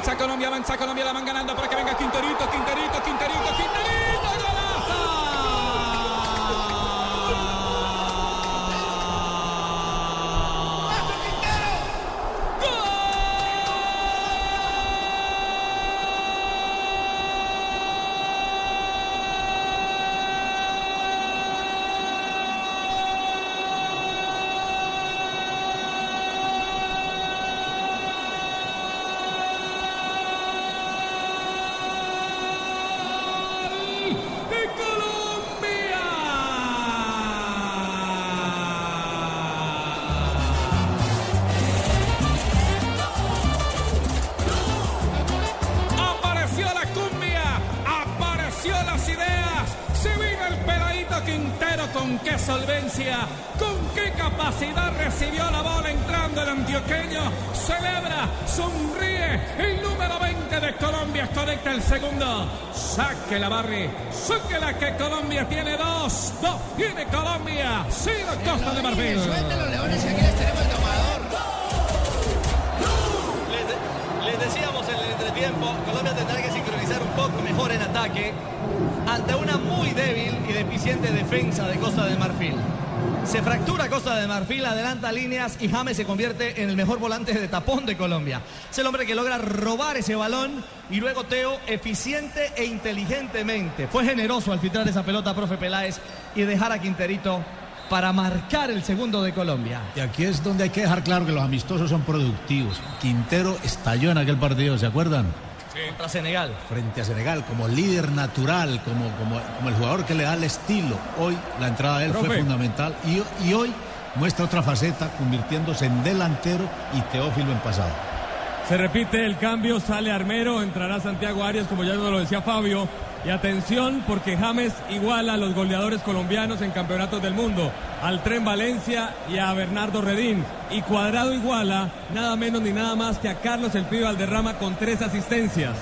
Avanza Colombia, avanza Colombia, la van ganando para que venga Quinterito, Quinterito, Quinterito, Quinterito, Quintero con qué solvencia, con qué capacidad recibió la bola entrando el antioqueño, celebra, sonríe, el número 20 de Colombia conecta el segundo, saque la barri, saque la que Colombia tiene dos, dos tiene Colombia, cero Costa de Marfil. Suelten los leones y aquí les tenemos el tomador. Les, de- les decíamos en el entretiempo, Colombia tendrá poco mejor en ataque ante una muy débil y deficiente defensa de Costa de Marfil. Se fractura Costa de Marfil, adelanta líneas y James se convierte en el mejor volante de tapón de Colombia. Es el hombre que logra robar ese balón y luego Teo eficiente e inteligentemente. Fue generoso al filtrar esa pelota, profe Peláez, y dejar a Quinterito para marcar el segundo de Colombia. Y aquí es donde hay que dejar claro que los amistosos son productivos. Quintero estalló en aquel partido, ¿se acuerdan? Contra Senegal. Frente a Senegal, como líder natural, como, como, como el jugador que le da el estilo. Hoy la entrada de él fue fundamental y, y hoy muestra otra faceta, convirtiéndose en delantero y Teófilo en pasado. Se repite el cambio, sale Armero, entrará Santiago Arias, como ya nos lo decía Fabio. Y atención, porque James iguala a los goleadores colombianos en campeonatos del mundo, al Tren Valencia y a Bernardo Redín. Y Cuadrado iguala nada menos ni nada más que a Carlos El Pibe Valderrama con tres asistencias.